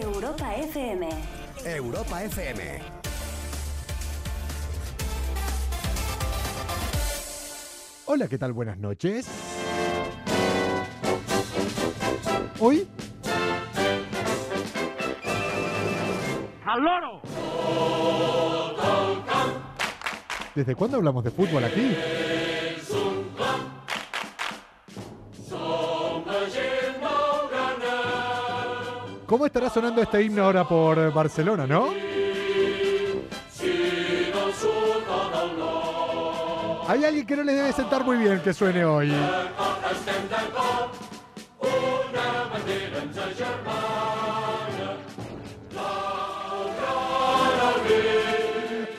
Europa FM. Europa FM. Hola, ¿qué tal? Buenas noches. Hoy ¡Al loro! ¿Desde cuándo hablamos de fútbol aquí? ¿Cómo estará sonando este himno ahora por Barcelona, no? Hay alguien que no le debe sentar muy bien que suene hoy.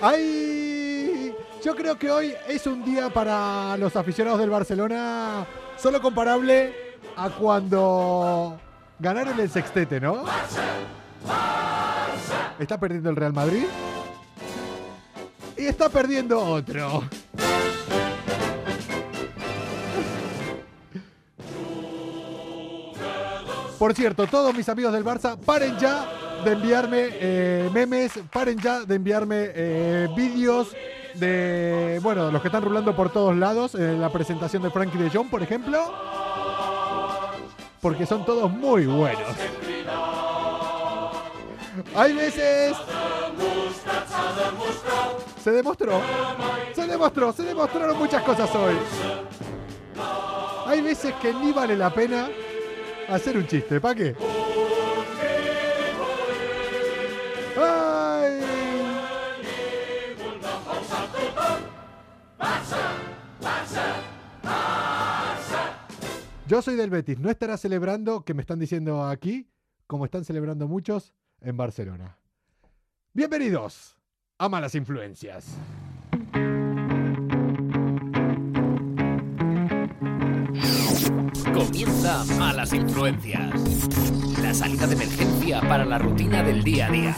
Ay, yo creo que hoy es un día para los aficionados del Barcelona solo comparable a cuando ganaron el sextete, ¿no? Está perdiendo el Real Madrid. Y está perdiendo otro. Por cierto, todos mis amigos del Barça, paren ya de enviarme eh, memes, paren ya de enviarme eh, vídeos de, bueno, los que están rulando por todos lados, en la presentación de Frankie de Jong, por ejemplo, porque son todos muy buenos. Hay veces... Se demostró, se demostró, se demostraron muchas cosas hoy. Hay veces que ni vale la pena hacer un chiste, ¿para qué? ¡Ay! Yo soy del Betis, no estará celebrando, que me están diciendo aquí, como están celebrando muchos en Barcelona. Bienvenidos a Malas Influencias. Comienza Malas Influencias. La salida de emergencia para la rutina del día a día.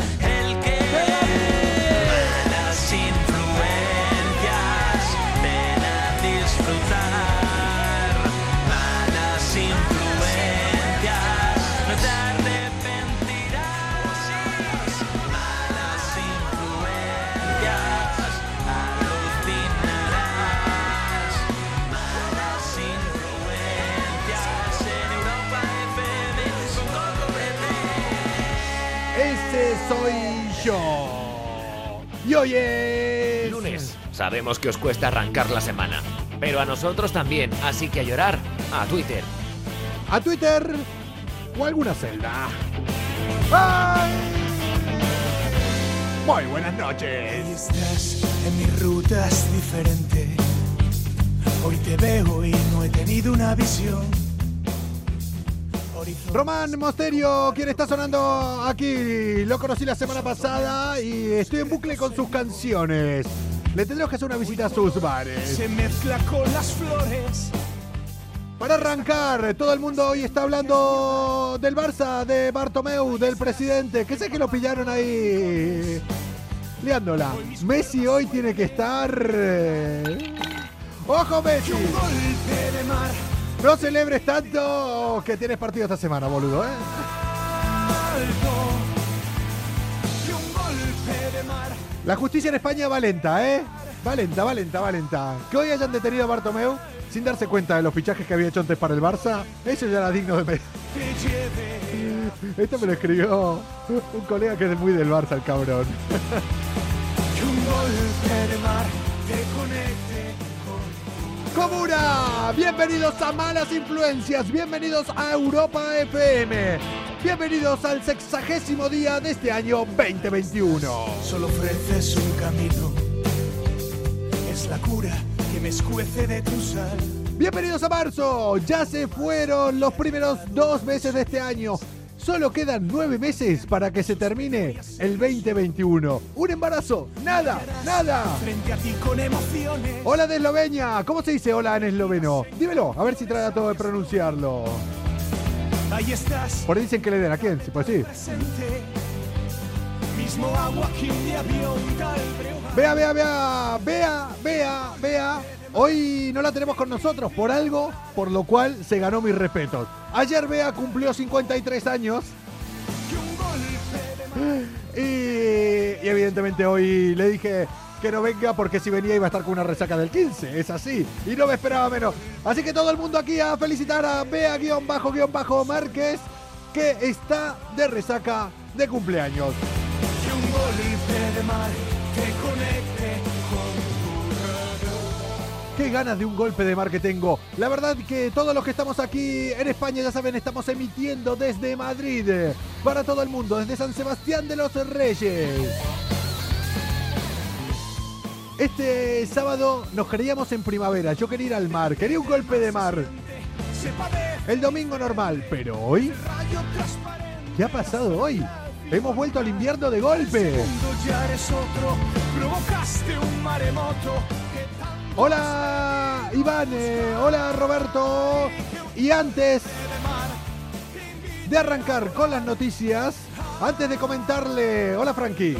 Hoy es... Lunes. Sabemos que os cuesta arrancar la semana. Pero a nosotros también, así que a llorar a Twitter. A Twitter o alguna celda. ¡Ay! Muy buenas noches. Estás en mis rutas diferente. Hoy te veo y no he tenido una visión. Román Mosterio, quien está sonando aquí, lo conocí la semana pasada y estoy en bucle con sus canciones. Le tendremos que hacer una visita a sus bares. se mezcla con las flores. Para arrancar, todo el mundo hoy está hablando del Barça, de Bartomeu, del presidente, que sé que lo pillaron ahí liándola. Messi hoy tiene que estar... eh, ¡Ojo Messi! Un golpe de mar. No celebres tanto que tienes partido esta semana, boludo, ¿eh? La justicia en España va lenta, ¿eh? Va lenta, va lenta, va lenta. Que hoy hayan detenido a Bartomeu sin darse cuenta de los fichajes que había hecho antes para el Barça, eso ya era digno de... me- Que lleve. Esto me lo escribió un colega que es muy del Barça, el cabrón. Comuna, bienvenidos a Malas Influencias, bienvenidos a Europa FM, bienvenidos al sexagésimo día de este año 2021. Solo ofreces un camino. Es la cura que me escuece de tu sal. Bienvenidos a marzo, ya se fueron los primeros dos meses de este año. Solo quedan nueve meses para que se termine el 2021. Un embarazo, nada, nada. Hola de Eslovenia, ¿cómo se dice hola en esloveno? Dímelo, a ver si trae todo de pronunciarlo. Ahí estás. Por ahí dicen que le den a quién, pues sí. Vea, vea, vea, vea, vea, vea. Hoy no la tenemos con nosotros por algo por lo cual se ganó mis respetos. Ayer Bea cumplió 53 años y, evidentemente hoy le dije que no venga porque si venía iba a estar con una resaca del 15. Es así. Y no me esperaba menos. Así que todo el mundo aquí a felicitar a Bea-Márquez que está de resaca de cumpleaños. Qué ganas de un golpe de mar que tengo. La verdad que todos los que estamos aquí en España, ya saben, estamos emitiendo desde Madrid. Para todo el mundo, desde San Sebastián de los Reyes. Este sábado nos queríamos en primavera. Yo quería ir al mar, quería un golpe de mar. El domingo normal, pero hoy. ¿qué ha pasado hoy? Hemos vuelto al invierno de golpe. Hola Iván, eh, hola Roberto. Y antes de arrancar con las noticias, antes de comentarle, hola Frankie,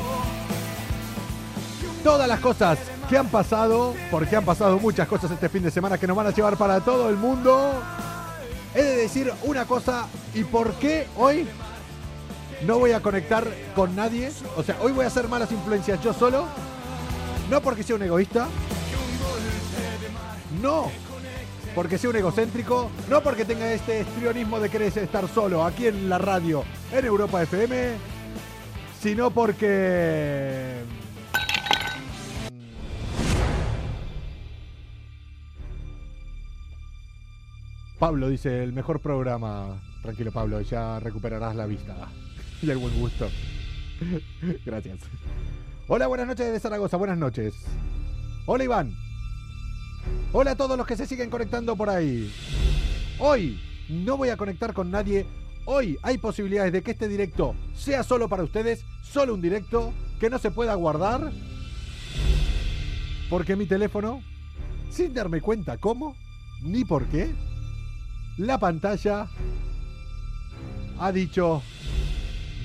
todas las cosas que han pasado, porque han pasado muchas cosas este fin de semana que nos van a llevar para todo el mundo, he de decir una cosa y por qué hoy no voy a conectar con nadie, o sea, hoy voy a hacer malas influencias yo solo, no porque sea un egoísta, no porque sea un egocéntrico, no porque tenga este estrionismo de querer estar solo aquí en la radio, en Europa FM, sino porque... Pablo dice, el mejor programa. Tranquilo Pablo, ya recuperarás la vista y el buen gusto. Gracias. Hola, buenas noches de Zaragoza, buenas noches. Hola Iván. Hola a todos los que se siguen conectando por ahí. Hoy no voy a conectar con nadie. Hoy hay posibilidades de que este directo sea solo para ustedes, solo un directo que no se pueda guardar. Porque mi teléfono, sin darme cuenta cómo ni por qué, la pantalla ha dicho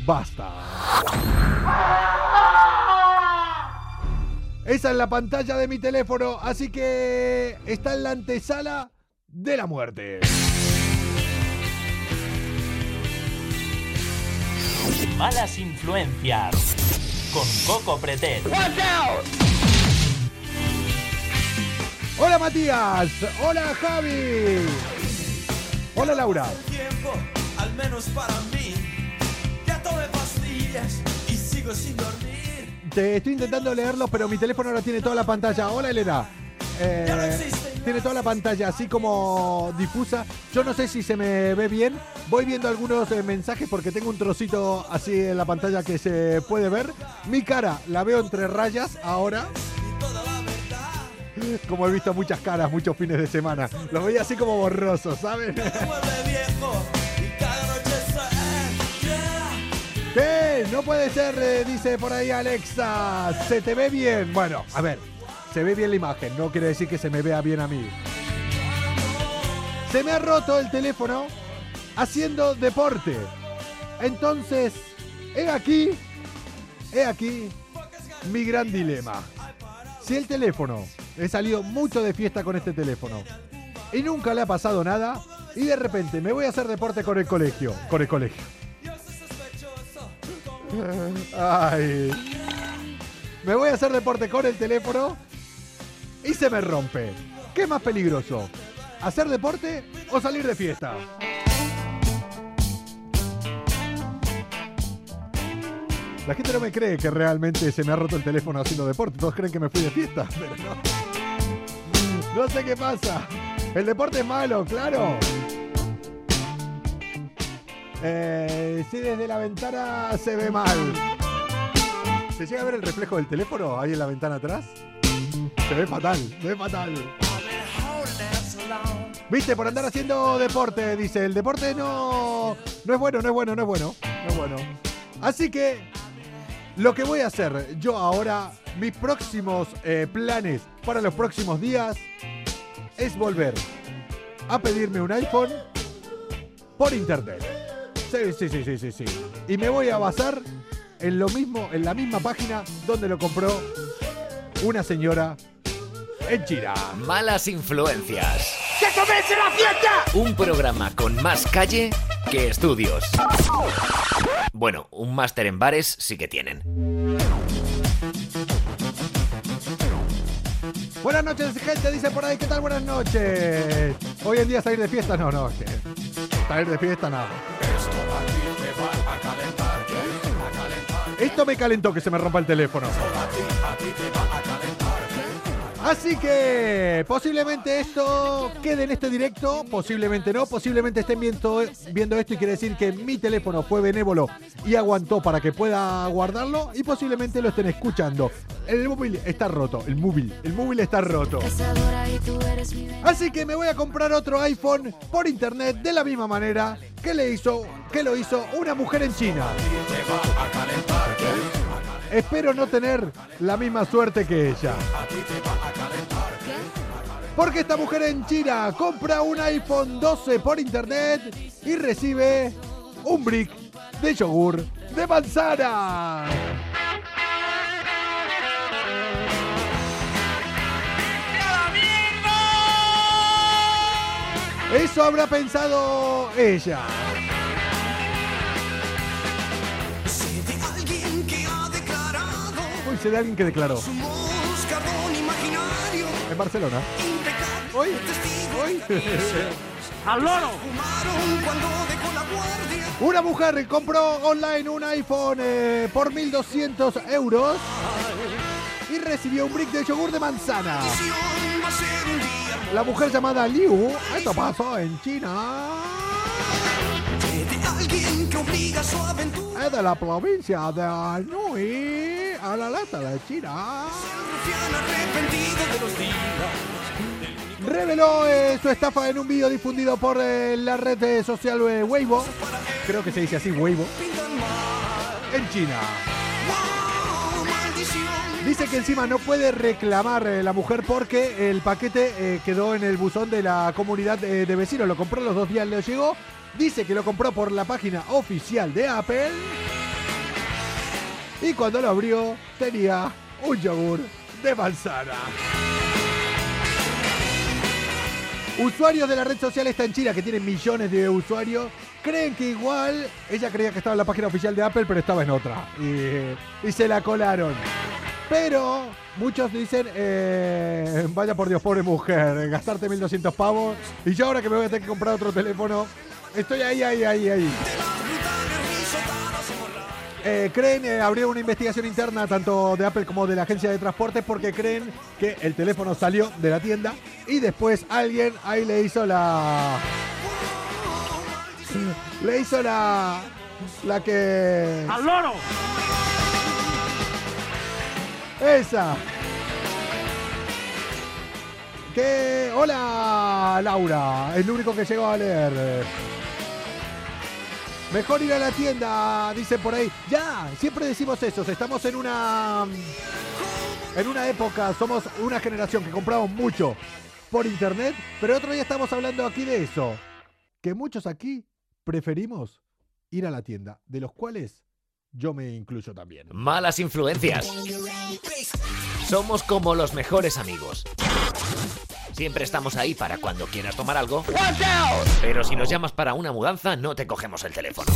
basta. Esa es la pantalla de mi teléfono, así que está en la antesala de la muerte. Malas influencias. Con Coco Pretel. Hola Matías, hola Javi, hola Laura. tiempo, al menos para mí. Ya tomé pastillas y sigo sin dormir. Te estoy intentando leerlo, pero mi teléfono ahora tiene toda la pantalla. Hola Elena. Eh, tiene toda la pantalla así como difusa. Yo no sé si se me ve bien. Voy viendo algunos eh, mensajes porque tengo un trocito así en la pantalla que se puede ver. Mi cara la veo entre rayas ahora. Como he visto muchas caras muchos fines de semana. Los veía así como borrosos, ¿saben? ¿Qué? No puede ser, eh, dice por ahí Alexa. Se te ve bien. Bueno, a ver, se ve bien la imagen. No quiere decir que se me vea bien a mí. Se me ha roto el teléfono haciendo deporte. Entonces, he aquí, he aquí mi gran dilema. Si el teléfono, he salido mucho de fiesta con este teléfono y nunca le ha pasado nada y de repente me voy a hacer deporte con el colegio, con el colegio. Ay. Me voy a hacer deporte con el teléfono y se me rompe. ¿Qué más peligroso? ¿Hacer deporte o salir de fiesta? La gente no me cree que realmente se me ha roto el teléfono haciendo deporte. Todos creen que me fui de fiesta, pero no. No sé qué pasa. El deporte es malo, claro. Eh, sí, desde la ventana se ve mal. ¿Se llega a ver el reflejo del teléfono ahí en la ventana atrás? Se ve fatal, se ve fatal. Viste, por andar haciendo deporte, dice. El deporte no, no es bueno, no es bueno, no es bueno. No es bueno. Así que lo que voy a hacer yo ahora, mis próximos eh, planes para los próximos días, es volver a pedirme un iPhone por internet. Sí, sí, sí, sí, sí, sí. Y me voy a basar en lo mismo, en la misma página donde lo compró una señora en China. Malas influencias. ¡Que comience la fiesta! Un programa con más calle que estudios. Bueno, un máster en bares sí que tienen. Buenas noches, gente, dice por ahí, ¿qué tal? Buenas noches. Hoy en día salir de fiesta, no, no, que salir de fiesta, nada. Esto me calentó que se me rompa el teléfono. Así que posiblemente esto quede en este directo, posiblemente no, posiblemente estén viendo, viendo esto y quiere decir que mi teléfono fue benévolo y aguantó para que pueda guardarlo y posiblemente lo estén escuchando. El móvil está roto, el móvil, el móvil está roto. Así que me voy a comprar otro iPhone por internet de la misma manera que le hizo, que lo hizo una mujer en China. Espero no tener la misma suerte que ella. Porque esta mujer en China compra un iPhone 12 por internet y recibe un brick de yogur de manzana. Eso habrá pensado ella. Sé de alguien que declaró en Barcelona. Impecable Hoy, hoy. ¡Al loro! Fumaron cuando dejó la guardia. Una mujer compró online un iPhone eh, por 1.200 euros y recibió un brick de yogur de manzana. La mujer llamada Liu, esto pasó en China, es de la provincia de Anhui, a la lata de China. Reveló eh, su estafa en un vídeo difundido por eh, la red social eh, Weibo, creo que se dice así, Weibo, en China. Dice que encima no puede reclamar eh, la mujer porque el paquete quedó en el buzón de la comunidad de vecinos. Lo compró los dos días, le llegó. Dice que lo compró por la página oficial de Apple. Y cuando lo abrió, tenía un yogur de manzana. Usuarios de la red social esta en China, que tiene millones de usuarios, creen que igual ella creía que estaba en la página oficial de Apple, pero estaba en otra. Y, y se la colaron. Pero muchos dicen, eh, vaya por Dios, pobre mujer, gastarte 1200 pavos. Y yo ahora que me voy a tener que comprar otro teléfono, estoy ahí, ahí, ahí, ahí. Eh, creen, eh, abrieron una investigación interna tanto de Apple como de la agencia de transportes porque creen que el teléfono salió de la tienda y después alguien ahí le hizo la... Le hizo la... La que... ¡Al loro! Esa. Que. Hola, Laura. Es lo único que llegó a leer. Mejor ir a la tienda, dicen por ahí. Ya, siempre decimos eso. Estamos en una. En una época, somos una generación que compramos mucho por internet, pero otro día estamos hablando aquí de eso. Que muchos aquí preferimos ir a la tienda, de los cuales yo me incluyo también. Malas influencias. Somos como los mejores amigos. Siempre estamos ahí para cuando quieras tomar algo. Pero si nos llamas para una mudanza, no te cogemos el teléfono.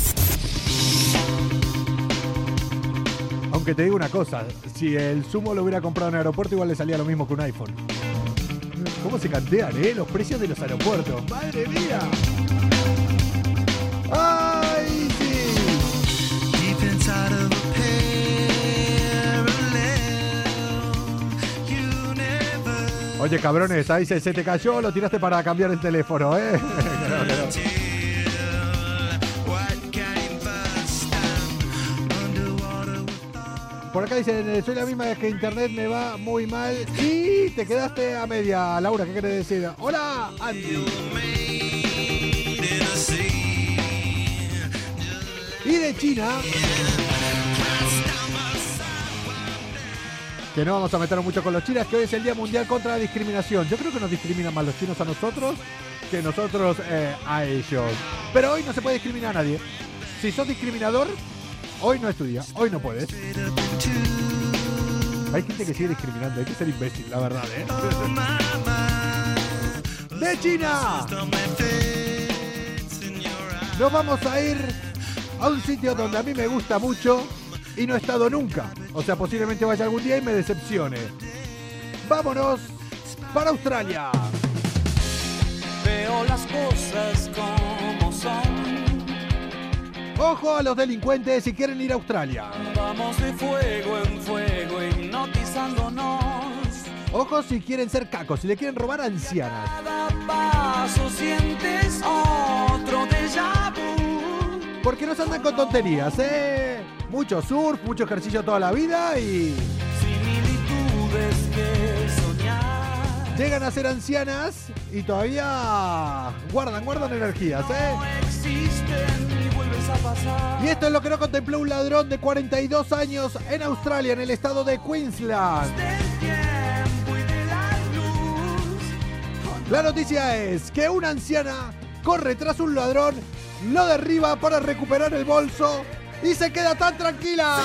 Aunque te digo una cosa, si el Sumo lo hubiera comprado en el aeropuerto, igual le salía lo mismo que un iPhone. ¿Cómo se cantean, eh? Los precios de los aeropuertos. ¡Madre mía! ¡Ay, Oye, cabrones, ahí se, te cayó, lo tiraste para cambiar el teléfono, ¿eh? Por acá dicen, eh, soy la misma que internet me va muy mal y te quedaste a media. Laura, ¿qué querés decir? Hola, Andy. Y de China. Que no vamos a meternos mucho con los chinos, que hoy es el Día Mundial contra la Discriminación. Yo creo que nos discriminan más los chinos a nosotros que nosotros eh, a ellos. Pero hoy no se puede discriminar a nadie. Si sos discriminador, hoy no estudia, hoy no puedes. Hay gente que sigue discriminando, hay que ser imbécil, la verdad, ¿eh? ¡De China! Nos vamos a ir a un sitio donde a mí me gusta mucho y no he estado nunca. O sea, posiblemente vaya algún día y me decepcione. Vámonos para Australia. Veo las cosas como son. Ojo a los delincuentes si quieren ir a Australia. Vamos de fuego en fuego, hipnotizándonos. Ojo si quieren ser cacos, si le quieren robar a ancianas. Cada paso sientes otro déjà vu. Porque no se andan con tonterías, ¿eh? Mucho surf, mucho ejercicio toda la vida y Similitudes que soñar. llegan a ser ancianas y todavía guardan, guardan energías, ¿eh? No existen y vuelves a pasar. Y esto es lo que no contempló un ladrón de 42 años en Australia, en el estado de Queensland. Del tiempo y de la luz. La noticia es que una anciana corre tras un ladrón, lo derriba para recuperar el bolso y se queda tan tranquila.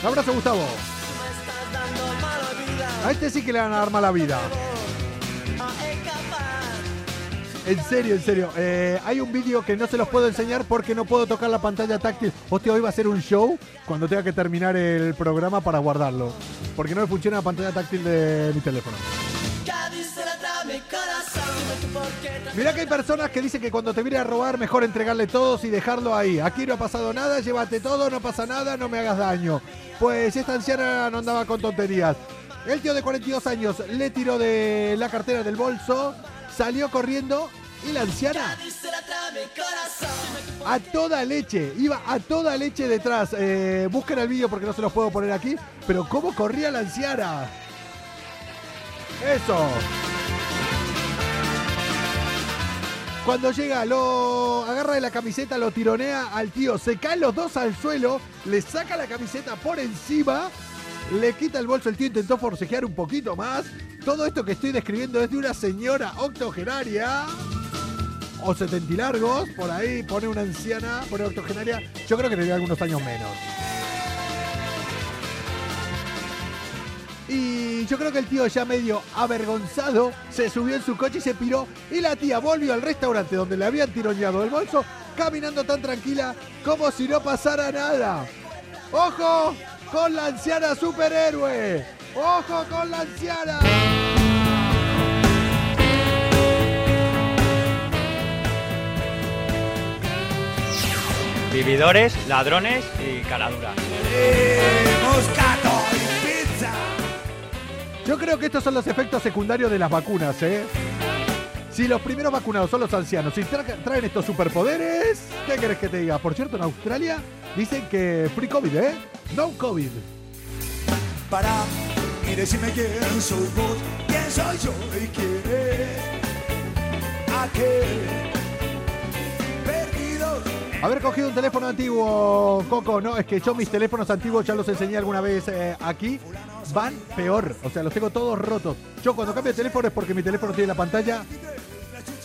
Un abrazo, Gustavo. A este sí que le van a dar mala vida. En serio, en serio. Eh, hay un vídeo que no se los puedo enseñar porque no puedo tocar la pantalla táctil. Hostia, hoy va a ser un show cuando tenga que terminar el programa para guardarlo. Porque no me funciona la pantalla táctil de mi teléfono. Mirá que hay personas que dicen que cuando te viene a robar mejor entregarle todos y dejarlo ahí. Aquí no ha pasado nada, llévate todo, no pasa nada, no me hagas daño. Pues esta anciana no andaba con tonterías. El tío de 42 años le tiró de la cartera del bolso, salió corriendo y la anciana a toda leche, iba a toda leche detrás. Eh, busquen el vídeo porque no se los puedo poner aquí, pero cómo corría la anciana. Eso. Cuando llega, lo agarra de la camiseta, lo tironea al tío, se caen los dos al suelo, le saca la camiseta por encima, le quita el bolso, el tío intentó forcejear un poquito más. Todo esto que estoy describiendo es de una señora octogenaria o 70 y largos, por ahí pone una anciana, pone octogenaria, yo creo que tendría algunos años menos. Y yo creo que el tío ya medio avergonzado se subió en su coche y se piró. Y la tía volvió al restaurante donde le habían tironeado el bolso, caminando tan tranquila como si no pasara nada. ¡Ojo con la anciana superhéroe! ¡Ojo con la anciana! Vividores, ladrones y caladuras. Yo creo que estos son los efectos secundarios de las vacunas, ¿eh? Si los primeros vacunados son los ancianos y tra- traen estos superpoderes, ¿qué querés que te diga? Por cierto, en Australia dicen que free COVID, ¿eh? No COVID. Para y decime quién soy vos, quién soy yo y quién es aquel. Haber cogido un teléfono antiguo, Coco, no, es que yo mis teléfonos antiguos ya los enseñé alguna vez eh, aquí, van peor, o sea, los tengo todos rotos. Yo cuando cambio de teléfono es porque mi teléfono tiene la pantalla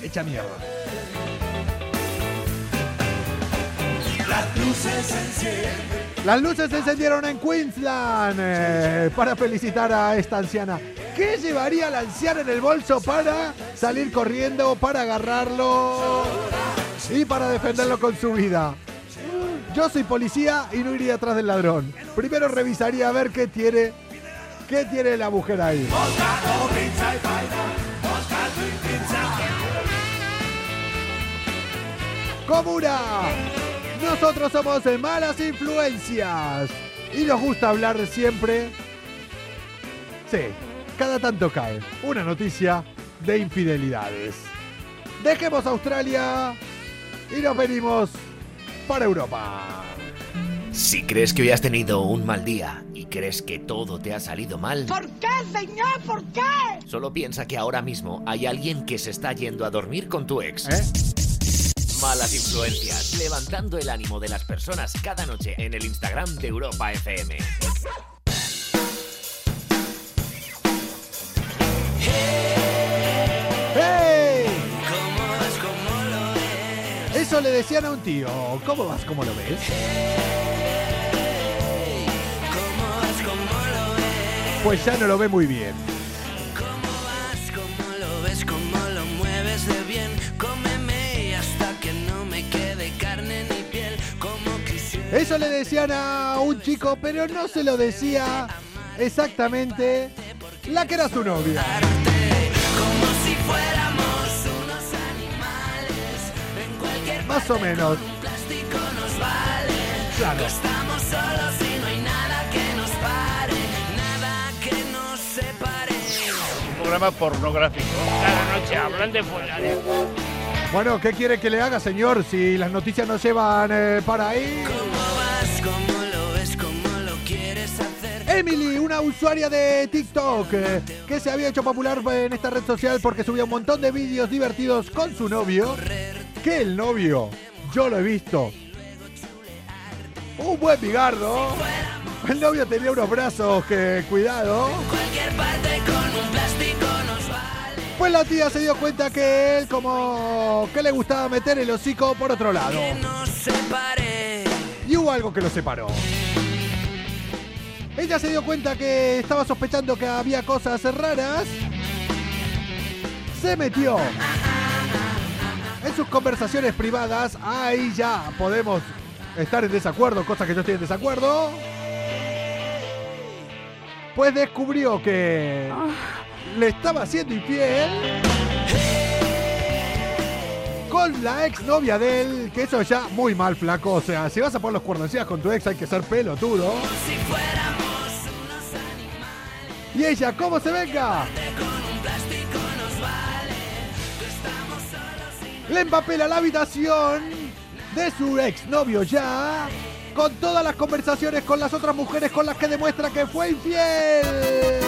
hecha mierda. Las luces se encienden. Las luces se encendieron en Queensland eh, para felicitar a esta anciana. ¿Qué llevaría la anciana en el bolso para salir corriendo, para agarrarlo y para defenderlo con su vida? Yo soy policía y no iría atrás del ladrón. Primero revisaría a ver qué tiene, qué tiene la mujer ahí. Comuna. Nosotros somos malas influencias y nos gusta hablar siempre. Sí, cada tanto cae una noticia de infidelidades. Dejemos Australia y nos venimos para Europa. Si crees que hoy has tenido un mal día y crees que todo te ha salido mal, ¿Por qué, señor? ¿Por qué? solo piensa que ahora mismo hay alguien que se está yendo a dormir con tu ex. ¿Eh? Malas influencias, levantando el ánimo de las personas cada noche en el Instagram de Europa FM. ¡Hey! Eso le decían a un tío. ¿Cómo vas? ¿Cómo lo ves? Pues ya no lo ve muy bien. Eso le decían a un chico, pero no se lo decía exactamente la que era su novia. Más o menos. Claro. Estamos solos y no hay nada que nos pare. Nada que nos separe. Un programa pornográfico. Cada noche hablan de follar. Bueno, ¿qué quiere que le haga, señor? Si las noticias nos llevan eh, para ahí. ¿Cómo vas? ¿Cómo lo ves? ¿Cómo lo quieres hacer? Emily, una usuaria de TikTok eh, que se había hecho popular en esta red social porque subía un montón de vídeos divertidos con su novio. Que el novio, yo lo he visto. Un buen bigardo. El novio tenía unos brazos que, cuidado. Pues la tía se dio cuenta que él como que le gustaba meter el hocico por otro lado. Y hubo algo que lo separó. Ella se dio cuenta que estaba sospechando que había cosas raras. Se metió en sus conversaciones privadas. Ahí ya podemos estar en desacuerdo, cosa que yo estoy en desacuerdo. Pues descubrió que le estaba siendo infiel con la exnovia de él, que eso ya muy mal, flaco. O sea, si vas a poner los cuernos encima con tu ex hay que ser pelotudo. Y ella, ¿cómo se venga? Le empapela la habitación de su exnovio ya con todas las conversaciones con las otras mujeres con las que demuestra que fue infiel.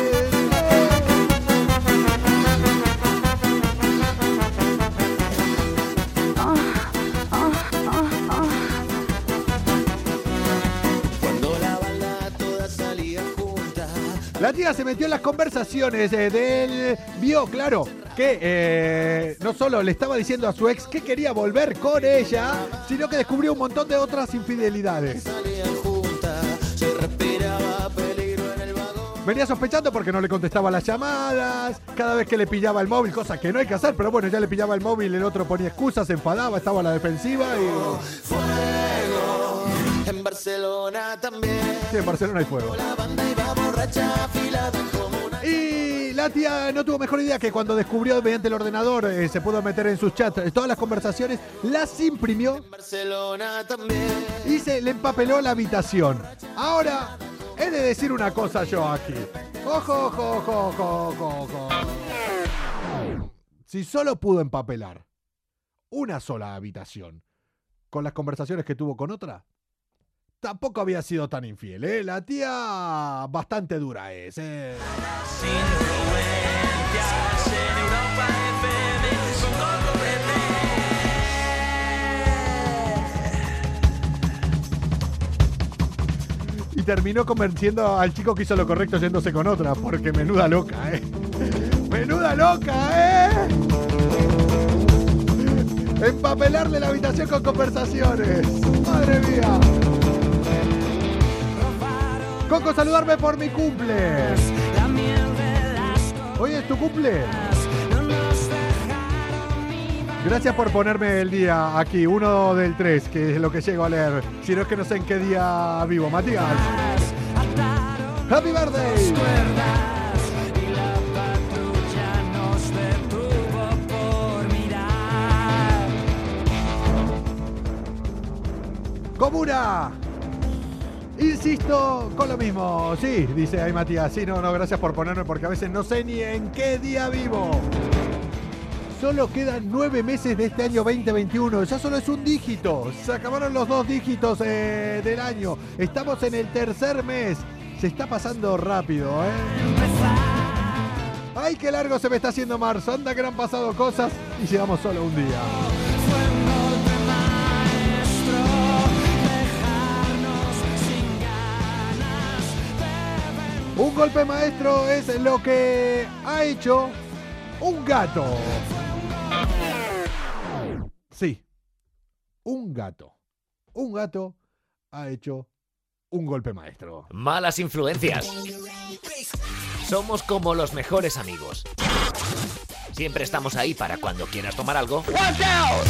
La tía se metió en las conversaciones eh, de él, vio, claro, que eh, no solo le estaba diciendo a su ex que quería volver con ella, sino que descubrió un montón de otras infidelidades. Venía sospechando porque no le contestaba las llamadas, cada vez que le pillaba el móvil, cosa que no hay que hacer, pero bueno, ya le pillaba el móvil, el otro ponía excusas, se enfadaba, estaba a la defensiva y... En Barcelona también. Sí, en Barcelona hay fuego. La banda iba borracha afilada como una. Y la tía no tuvo mejor idea que cuando descubrió mediante el ordenador, eh, se pudo meter en sus chats eh, todas las conversaciones, las imprimió Barcelona también. y se le empapeló la habitación. Ahora, he de decir una cosa yo aquí. Ojo, ojo, ojo, ojo, ojo, ojo. Si solo pudo empapelar una sola habitación con las conversaciones que tuvo con otra, tampoco había sido tan infiel, ¿eh? La tía bastante dura es, ¿eh? Y terminó convenciendo al chico que hizo lo correcto yéndose con otra, porque menuda loca, ¿eh? ¡Menuda loca, eh! Empapelarle la habitación con conversaciones. ¡Madre mía! Coco, saludarme por mi cumple. Hoy es tu cumple. Gracias por ponerme el día aquí, uno del 3, que es lo que llego a leer. Si no es que no sé en qué día vivo. Matías, happy birthday. cuerdas Insisto con lo mismo. Sí, dice ahí Matías. Sí, no, no, gracias por ponerme porque a veces no sé ni en qué día vivo. solo quedan nueve meses de este año 2021. Ya solo es un dígito. Se acabaron los dos dígitos eh, del año. Estamos en el tercer mes. Se está pasando rápido, ¿eh? Ay, qué largo se me está haciendo marzo. Anda que han pasado cosas y llegamos solo un día. Un golpe maestro es lo que ha hecho un gato. Sí, un gato. Un gato ha hecho un golpe maestro. Malas influencias. Somos como los mejores amigos. Siempre estamos ahí para cuando quieras tomar algo.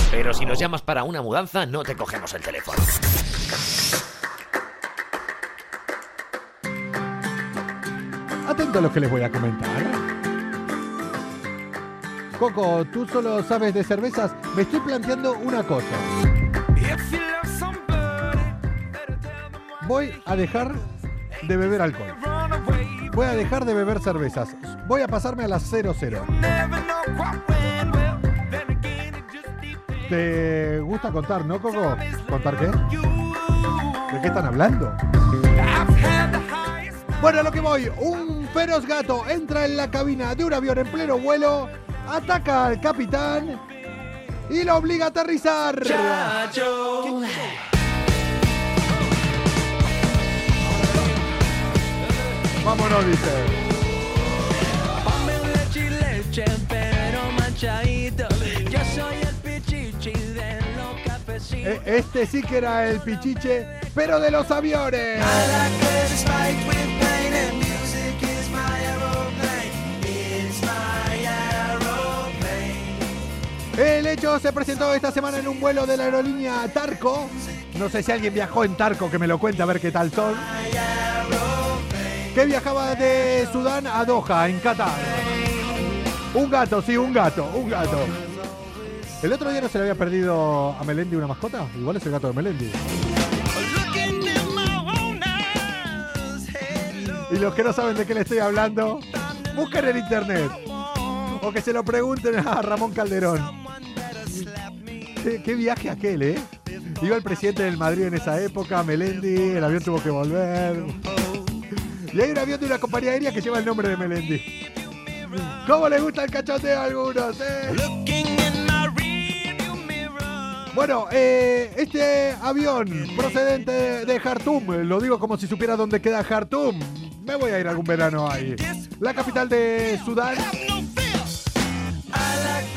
Pero si nos llamas para una mudanza, no te cogemos el teléfono. Atento a lo que les voy a comentar. Coco, tú solo sabes de cervezas. Me estoy planteando una cosa. Voy a dejar de beber alcohol. Voy a dejar de beber cervezas. Voy a pasarme a las 00. ¿Te gusta contar, no, Coco? ¿Contar qué? ¿De qué están hablando? Bueno, a lo que voy. Feroz gato entra en la cabina de un avión en pleno vuelo, ataca al capitán y lo obliga a aterrizar. Vámonos, dice. Ponme leche y leche, pero manchadito. Yo soy el pichichi de los cafecitos. E- Este sí que era el pichiche, pero de los aviones. El hecho se presentó esta semana en un vuelo de la aerolínea Tarco. No sé si alguien viajó en Tarco, que me lo cuente a ver qué tal son. Que viajaba de Sudán a Doha, en Qatar. Un gato, sí, un gato, un gato. ¿El otro día no se le había perdido a Melendi una mascota? Igual es el gato de Melendi. Y los que no saben de qué le estoy hablando, busquen en internet. O que se lo pregunten a Ramón Calderón. Qué, qué viaje aquel, ¿eh? Iba el presidente del Madrid en esa época, Melendi, el avión tuvo que volver. Y hay un avión de una compañía aérea que lleva el nombre de Melendi. ¿Cómo le gusta el cachoteo a algunos, eh? Bueno, eh, este avión procedente de Jartum, lo digo como si supiera dónde queda Jartum. Me voy a ir algún verano ahí. La capital de Sudán.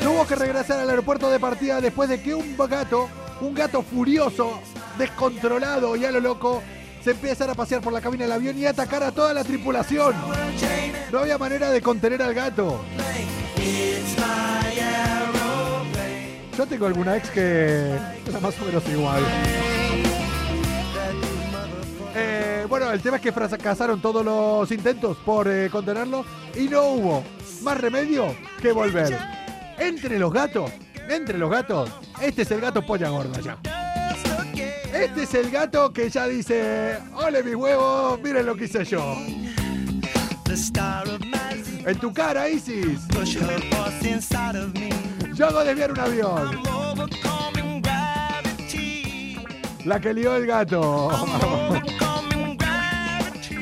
Tuvo que regresar al aeropuerto de partida después de que un gato, un gato furioso, descontrolado y a lo loco, se empezara a pasear por la cabina del avión y atacar a toda la tripulación. No había manera de contener al gato. Yo tengo alguna ex que era más o menos igual. Eh, bueno, el tema es que fracasaron todos los intentos por eh, contenerlo y no hubo más remedio que volver. Entre los gatos, entre los gatos, este es el gato polla gorda ya. Este es el gato que ya dice, ole mis huevos, miren lo que hice yo. En tu cara, Isis. Yo hago desviar un avión. La que lió el gato.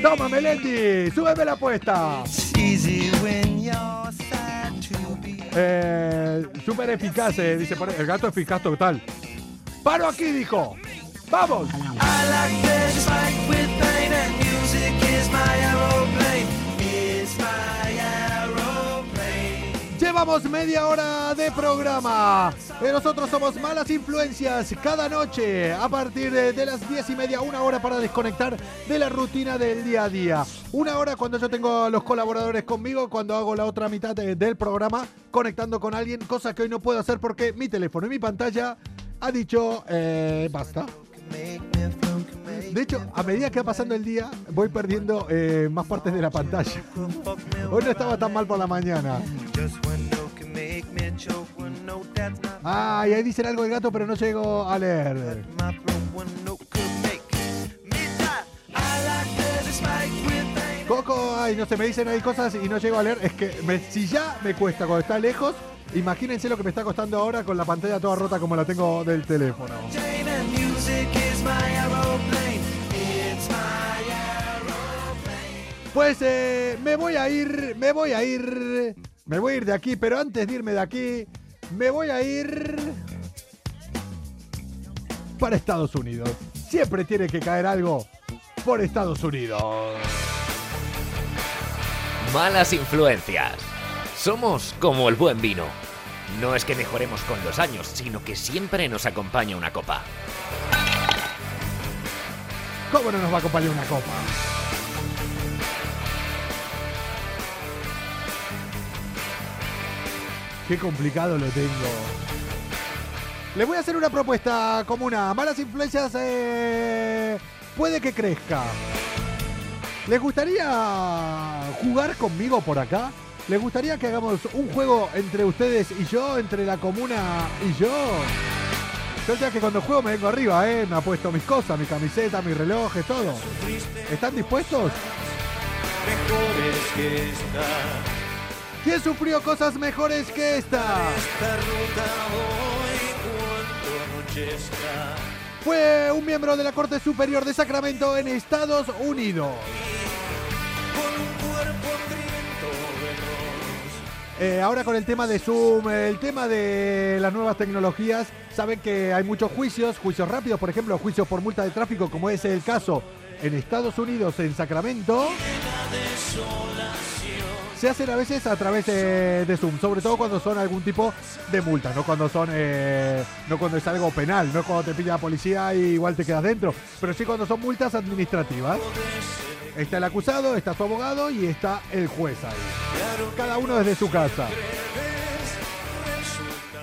Toma, Melendi, súbeme la apuesta. Eh, súper eficaz, eh, dice. El gato eficaz total. Paro aquí, dijo. ¡Vamos! Llevamos media hora de programa. Eh, Nosotros somos Malas Influencias cada noche a partir de, las diez y media, una hora para desconectar de la rutina del día a día. Una hora cuando yo tengo a los colaboradores conmigo, cuando hago la otra mitad de- del programa conectando con alguien, cosa que hoy no puedo hacer porque mi teléfono y mi pantalla ha dicho eh, basta. De hecho, a medida que va pasando el día, voy perdiendo eh, más partes de la pantalla. Hoy no estaba tan mal por la mañana. Ah, y ahí dicen algo del gato, pero no llego a leer. Coco, ay, no sé, me dicen ahí cosas y no llego a leer. Es que si ya me cuesta cuando está lejos, Imagínense lo que me está costando ahora con la pantalla toda rota como la tengo del teléfono. Pues eh, me voy a ir, me voy a ir, me voy a ir de aquí, pero antes de irme de aquí, me voy a ir para Estados Unidos. Siempre tiene que caer algo por Estados Unidos. Malas influencias. Somos como el buen vino. No es que mejoremos con los años, sino que siempre nos acompaña una copa. ¿Cómo no nos va a acompañar una copa? Qué complicado lo tengo. Le voy a hacer una propuesta comuna. Malas influencias eh, puede que crezca. ¿Les gustaría jugar conmigo por acá? ¿Les gustaría que hagamos un juego entre ustedes y yo, entre la comuna y yo? Yo ya que cuando juego me vengo arriba, ¿eh? Me ha puesto mis cosas, mi camiseta, mis relojes, todo. ¿Están dispuestos? Mejores que ¿Quién sufrió cosas mejores que esta? esta ruta hoy cuando anochezca. Fue un miembro de la Corte Superior de Sacramento en Estados Unidos. Eh, ahora con el tema de Zoom, el tema de las nuevas tecnologías, saben que hay muchos juicios, juicios rápidos, por ejemplo, juicios por multa de tráfico, como es el caso en Estados Unidos, en Sacramento. Se hacen a veces a través de, de Zoom, sobre todo cuando son algún tipo de multa, no cuando son, eh, no cuando es algo penal, no cuando te pilla la policía y igual te quedas dentro, pero sí cuando son multas administrativas. Está el acusado, está su abogado y está el juez ahí. Cada uno desde su casa.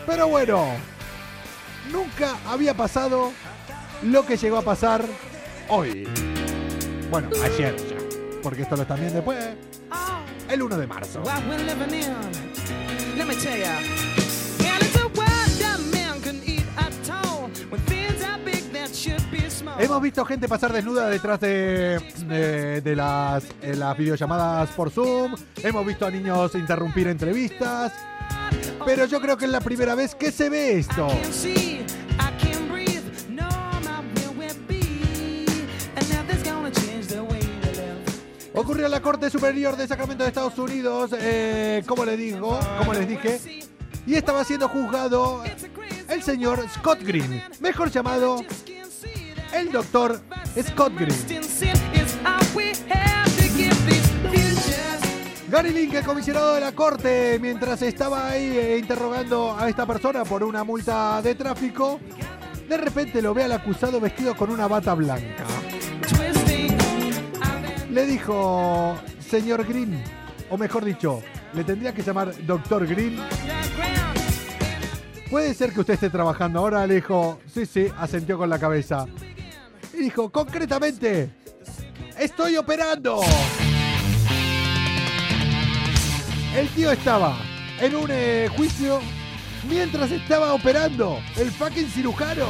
Pero bueno, nunca había pasado lo que llegó a pasar hoy. Bueno, ayer ya. Porque esto lo están viendo después. El 1 de marzo. Hemos visto gente pasar desnuda detrás de, de- de las, las videollamadas por Zoom. Hemos visto a niños interrumpir entrevistas. Pero yo creo que es la primera vez que se ve esto. Ocurrió en la Corte Superior de Sacramento de Estados Unidos, eh, como les digo, como les dije, y estaba siendo juzgado el señor Scott Green, mejor llamado el doctor Scott Green. Gary Link, el comisionado de la Corte, mientras estaba ahí eh, interrogando a esta persona por una multa de tráfico, de repente lo ve al acusado vestido con una bata blanca. Le dijo, señor Green, o mejor dicho, le tendría que llamar doctor Green. ¿Puede ser que usted esté trabajando ahora? Le dijo, sí, sí, asentió con la cabeza. Y dijo, concretamente, estoy operando. El tío estaba en un eh, juicio mientras estaba operando el fucking cirujano.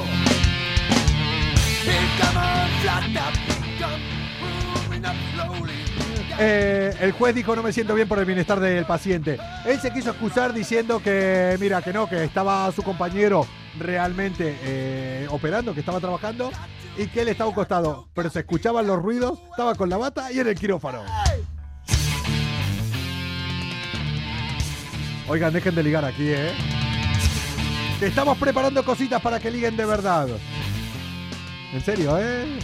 Eh, el juez dijo no me siento bien por el bienestar del paciente. Él se quiso excusar diciendo que, mira, que no, que estaba su compañero realmente eh, operando, que estaba trabajando y que él estaba a un costado. Pero se escuchaban los ruidos, estaba con la bata y en el quirófano. Oigan, dejen de ligar aquí, ¿eh? Estamos preparando cositas para que liguen de verdad. En serio, ¿eh?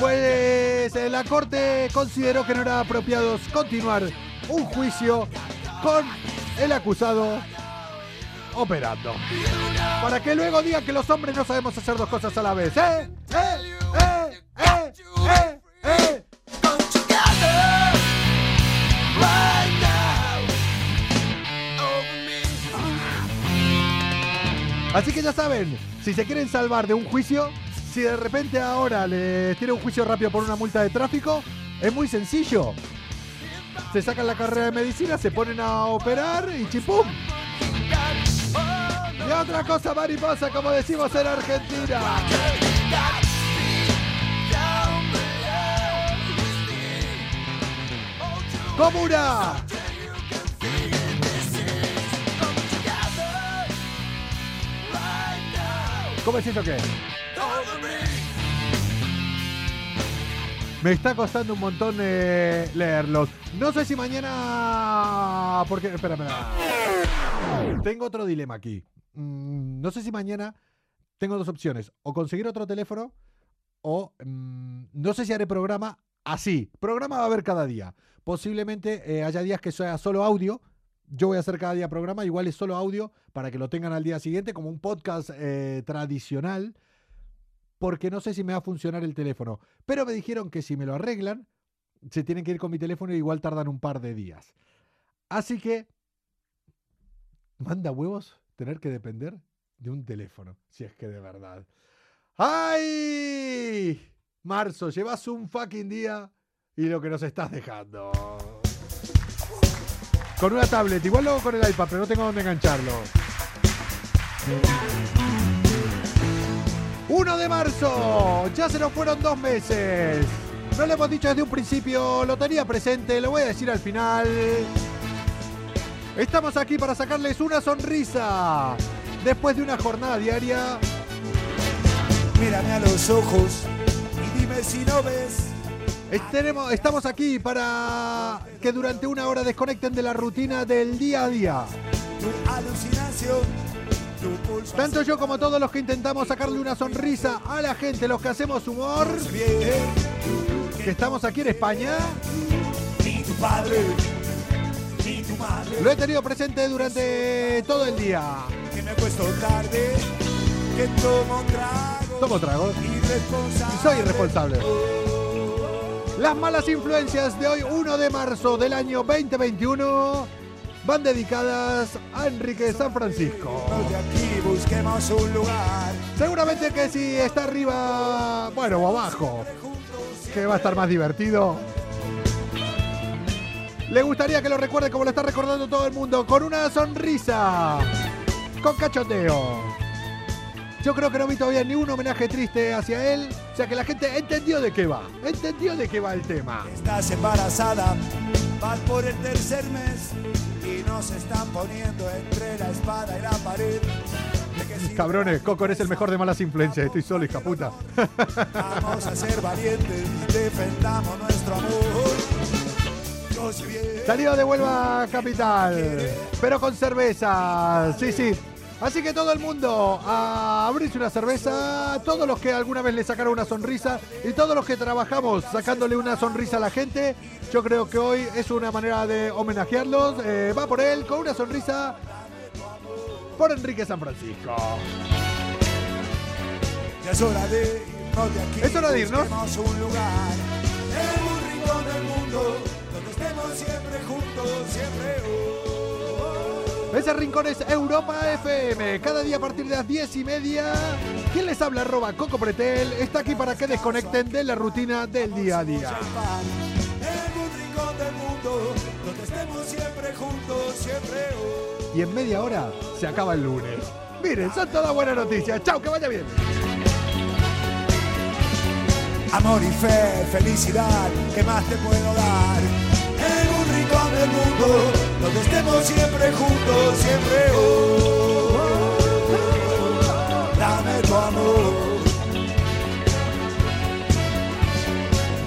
Pues la corte consideró que no era apropiado continuar un juicio con el acusado operando. Para que luego diga que los hombres no sabemos hacer dos cosas a la vez, ¿eh? ¿Eh? ¿Eh? ¿Eh? ¿Eh? ¿Eh? Así que ya saben, si se quieren salvar de un juicio, si de repente ahora les tiene un juicio rápido por una multa de tráfico, es muy sencillo. Se sacan la carrera de medicina, se ponen a operar y chipum. Y otra cosa mariposa, como decimos en Argentina. Comuna. ¿Cómo es eso qué? Me está costando un montón eh, leerlos. No sé si mañana. Porque. Espera, espera. Tengo otro dilema aquí. Mm, no sé si mañana tengo dos opciones. O conseguir otro teléfono. O mm, no sé si haré programa así. Programa va a haber cada día. Posiblemente eh, haya días que sea solo audio. Yo voy a hacer cada día programa. Igual es solo audio para que lo tengan al día siguiente como un podcast eh, tradicional porque no sé si me va a funcionar el teléfono. Pero me dijeron que si me lo arreglan, se tienen que ir con mi teléfono y igual tardan un par de días. Así que, manda huevos tener que depender de un teléfono, si es que de verdad. ¡Ay! Marzo, llevas un fucking día y lo que nos estás dejando. Con una tablet, igual luego con el iPad, pero no tengo dónde engancharlo. 1 de marzo, ya se nos fueron dos meses. No lo hemos dicho desde un principio, lo tenía presente, lo voy a decir al final. Estamos aquí para sacarles una sonrisa. Después de una jornada diaria. Mírame a los ojos y dime si no ves. Estaremos- estamos aquí para que durante una hora desconecten de la rutina del día a día. Tanto yo como todos los que intentamos sacarle una sonrisa a la gente, los que hacemos humor, que estamos aquí en España, lo he tenido presente durante todo el día. Tarde, que tomo trago. Tomo Irresponsable. y soy irresponsable. Las malas influencias de hoy, 1 de marzo del año 2021, van dedicadas a Enrique San Francisco. De aquí busquemos un lugar. Seguramente que si está arriba, bueno, o abajo, que va a estar más divertido. Le gustaría que lo recuerde como lo está recordando todo el mundo, con una sonrisa, con cachoteo. Yo creo que no vi todavía ni un homenaje triste hacia él, o sea que la gente entendió de qué va, entendió de qué va el tema. Estás embarazada, vas por el tercer mes y nos están poniendo entre la espada y la pared. Cabrones, Coco eres el mejor de malas influencias, estoy solo, hija puta. vamos a ser valientes, defendamos nuestro amor. Salido de Huelva Capital, pero con cerveza, sí, sí. Así que todo el mundo a abrirse una cerveza, todos los que alguna vez le sacaron una sonrisa y todos los que trabajamos sacándole una sonrisa a la gente, yo creo que hoy es una manera de homenajearlos. Eh, va por él con una sonrisa por Enrique San Francisco. Ya es hora de irnos de aquí. Es hora de irnos. Busquemos un lugar Ese rincón es Europa FM. Cada día a partir de las 10 y media. ¿Quién les habla? Arroba Coco Pretel. Está aquí para que desconecten de la rutina del día a día. Y en media hora se acaba el lunes. Miren, son todas buenas noticias. Chao, que vaya bien. Amor y fe, felicidad, ¿qué más te puedo dar? del mundo, donde estemos siempre juntos, siempre oh, dame tu amor.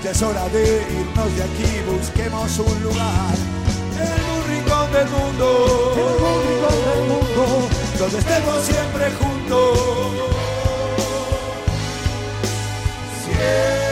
Ya es hora de irnos de aquí, busquemos un lugar, el rincón del mundo, el rincón del mundo, donde estemos siempre juntos. Siempre.